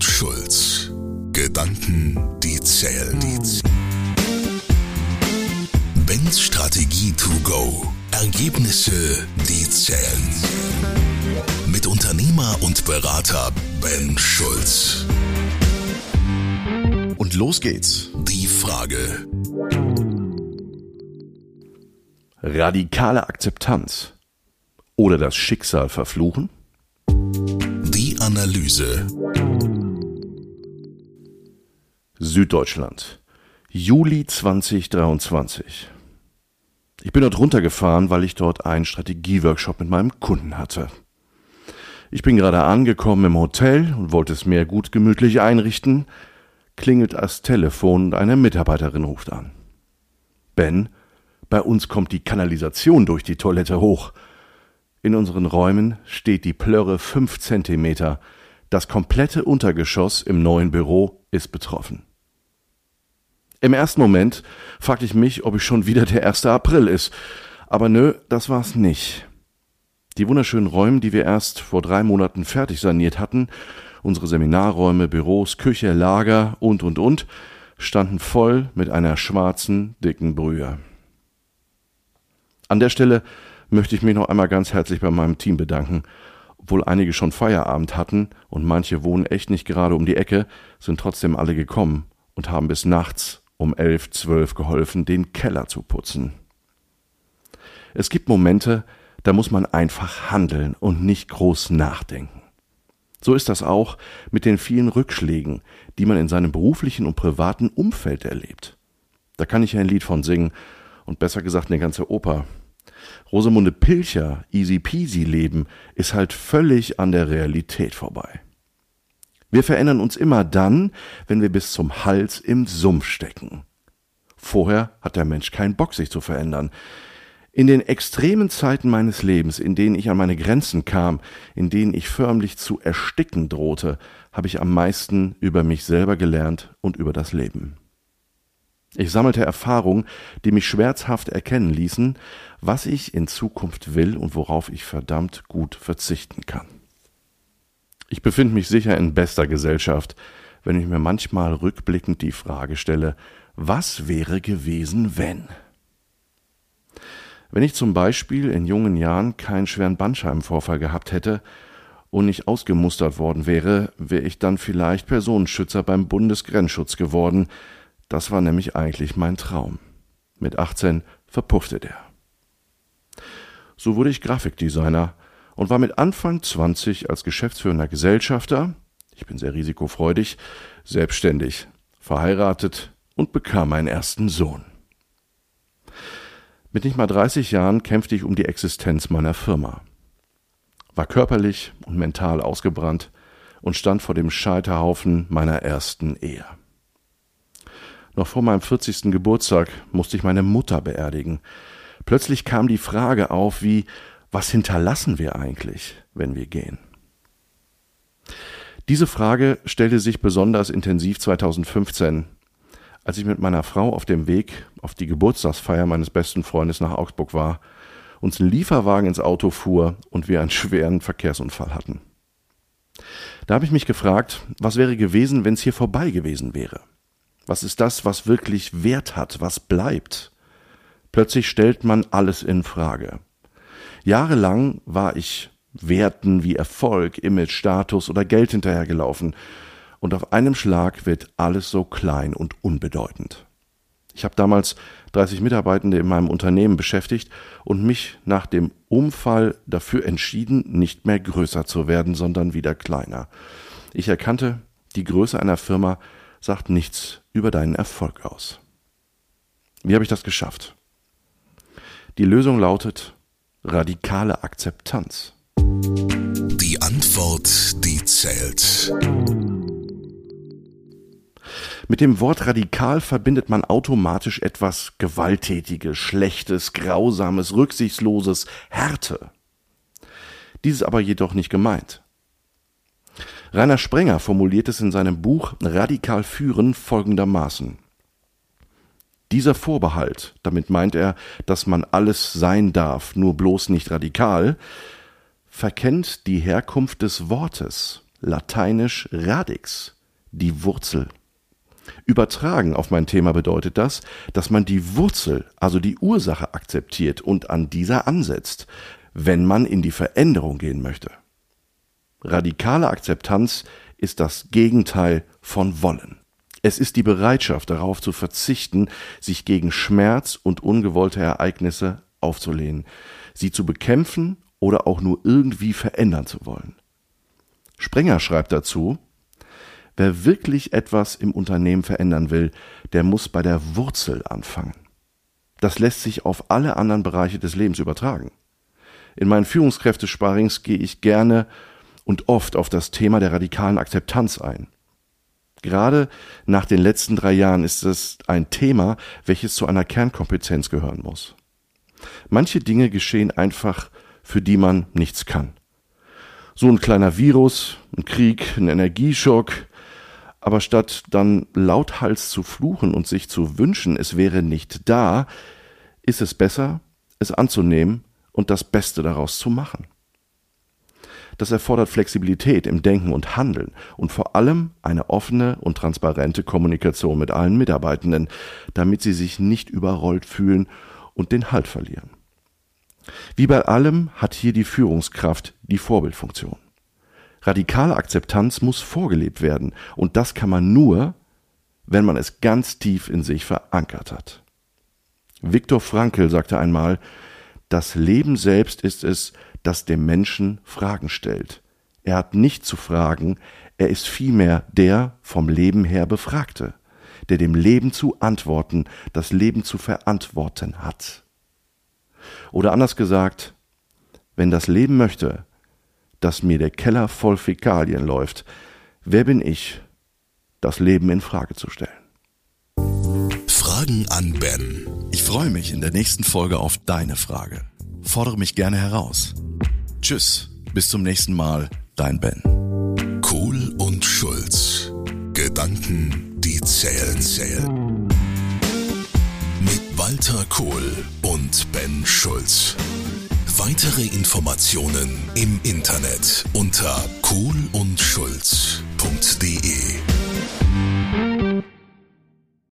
Ben Schulz. Gedanken, die zählen. Bens Strategie to go. Ergebnisse, die zählen. Mit Unternehmer und Berater Ben Schulz. Und los geht's. Die Frage. Radikale Akzeptanz oder das Schicksal verfluchen? Die Analyse. Süddeutschland. Juli 2023. Ich bin dort runtergefahren, weil ich dort einen Strategieworkshop mit meinem Kunden hatte. Ich bin gerade angekommen im Hotel und wollte es mir gut gemütlich einrichten, klingelt das Telefon und eine Mitarbeiterin ruft an. Ben, bei uns kommt die Kanalisation durch die Toilette hoch. In unseren Räumen steht die Plörre fünf Zentimeter. Das komplette Untergeschoss im neuen Büro ist betroffen. Im ersten Moment fragte ich mich, ob ich schon wieder der 1. April ist. Aber nö, das war's nicht. Die wunderschönen Räume, die wir erst vor drei Monaten fertig saniert hatten, unsere Seminarräume, Büros, Küche, Lager und und und, standen voll mit einer schwarzen, dicken Brühe. An der Stelle möchte ich mich noch einmal ganz herzlich bei meinem Team bedanken. Obwohl einige schon Feierabend hatten und manche wohnen echt nicht gerade um die Ecke, sind trotzdem alle gekommen und haben bis nachts um elf, zwölf geholfen, den Keller zu putzen. Es gibt Momente, da muss man einfach handeln und nicht groß nachdenken. So ist das auch mit den vielen Rückschlägen, die man in seinem beruflichen und privaten Umfeld erlebt. Da kann ich ein Lied von singen und besser gesagt eine ganze Oper. Rosamunde Pilcher, easy peasy Leben, ist halt völlig an der Realität vorbei. Wir verändern uns immer dann, wenn wir bis zum Hals im Sumpf stecken. Vorher hat der Mensch keinen Bock, sich zu verändern. In den extremen Zeiten meines Lebens, in denen ich an meine Grenzen kam, in denen ich förmlich zu ersticken drohte, habe ich am meisten über mich selber gelernt und über das Leben. Ich sammelte Erfahrungen, die mich schmerzhaft erkennen ließen, was ich in Zukunft will und worauf ich verdammt gut verzichten kann. Ich befinde mich sicher in bester Gesellschaft, wenn ich mir manchmal rückblickend die Frage stelle, was wäre gewesen, wenn? Wenn ich zum Beispiel in jungen Jahren keinen schweren Bandscheibenvorfall gehabt hätte und nicht ausgemustert worden wäre, wäre ich dann vielleicht Personenschützer beim Bundesgrenzschutz geworden. Das war nämlich eigentlich mein Traum. Mit 18 verpuffte der. So wurde ich Grafikdesigner und war mit Anfang 20 als geschäftsführender Gesellschafter, ich bin sehr risikofreudig, selbstständig, verheiratet und bekam meinen ersten Sohn. Mit nicht mal 30 Jahren kämpfte ich um die Existenz meiner Firma, war körperlich und mental ausgebrannt und stand vor dem Scheiterhaufen meiner ersten Ehe. Noch vor meinem 40. Geburtstag musste ich meine Mutter beerdigen. Plötzlich kam die Frage auf, wie was hinterlassen wir eigentlich, wenn wir gehen? Diese Frage stellte sich besonders intensiv 2015, als ich mit meiner Frau auf dem Weg auf die Geburtstagsfeier meines besten Freundes nach Augsburg war, uns ein Lieferwagen ins Auto fuhr und wir einen schweren Verkehrsunfall hatten. Da habe ich mich gefragt, was wäre gewesen, wenn es hier vorbei gewesen wäre? Was ist das, was wirklich Wert hat, was bleibt? Plötzlich stellt man alles in Frage. Jahrelang war ich Werten wie Erfolg, Image, Status oder Geld hinterhergelaufen, und auf einem Schlag wird alles so klein und unbedeutend. Ich habe damals 30 Mitarbeitende in meinem Unternehmen beschäftigt und mich nach dem Unfall dafür entschieden, nicht mehr größer zu werden, sondern wieder kleiner. Ich erkannte, die Größe einer Firma sagt nichts über deinen Erfolg aus. Wie habe ich das geschafft? Die Lösung lautet radikale Akzeptanz? Die Antwort, die zählt. Mit dem Wort radikal verbindet man automatisch etwas Gewalttätiges, Schlechtes, Grausames, Rücksichtsloses, Härte. Dies ist aber jedoch nicht gemeint. Rainer Sprenger formuliert es in seinem Buch Radikal führen folgendermaßen. Dieser Vorbehalt, damit meint er, dass man alles sein darf, nur bloß nicht radikal, verkennt die Herkunft des Wortes lateinisch radix, die Wurzel. Übertragen auf mein Thema bedeutet das, dass man die Wurzel, also die Ursache akzeptiert und an dieser ansetzt, wenn man in die Veränderung gehen möchte. Radikale Akzeptanz ist das Gegenteil von Wollen. Es ist die Bereitschaft darauf zu verzichten, sich gegen Schmerz und ungewollte Ereignisse aufzulehnen, sie zu bekämpfen oder auch nur irgendwie verändern zu wollen. Sprenger schreibt dazu, wer wirklich etwas im Unternehmen verändern will, der muss bei der Wurzel anfangen. Das lässt sich auf alle anderen Bereiche des Lebens übertragen. In meinen Führungskräftesparrings gehe ich gerne und oft auf das Thema der radikalen Akzeptanz ein. Gerade nach den letzten drei Jahren ist es ein Thema, welches zu einer Kernkompetenz gehören muss. Manche Dinge geschehen einfach, für die man nichts kann. So ein kleiner Virus, ein Krieg, ein Energieschock, aber statt dann lauthals zu fluchen und sich zu wünschen, es wäre nicht da, ist es besser, es anzunehmen und das Beste daraus zu machen. Das erfordert Flexibilität im Denken und Handeln und vor allem eine offene und transparente Kommunikation mit allen Mitarbeitenden, damit sie sich nicht überrollt fühlen und den Halt verlieren. Wie bei allem hat hier die Führungskraft die Vorbildfunktion. Radikale Akzeptanz muss vorgelebt werden und das kann man nur, wenn man es ganz tief in sich verankert hat. Viktor Frankl sagte einmal, das Leben selbst ist es, das dem Menschen Fragen stellt. Er hat nicht zu fragen, er ist vielmehr der vom Leben her Befragte, der dem Leben zu antworten, das Leben zu verantworten hat. Oder anders gesagt, wenn das Leben möchte, dass mir der Keller voll Fäkalien läuft, wer bin ich, das Leben in Frage zu stellen? Fragen an Ben. Ich freue mich in der nächsten Folge auf deine Frage. Fordere mich gerne heraus. Tschüss, bis zum nächsten Mal, dein Ben. Kohl und Schulz. Gedanken, die zählen, zählen. Mit Walter Kohl und Ben Schulz. Weitere Informationen im Internet unter kohlundschulz.de.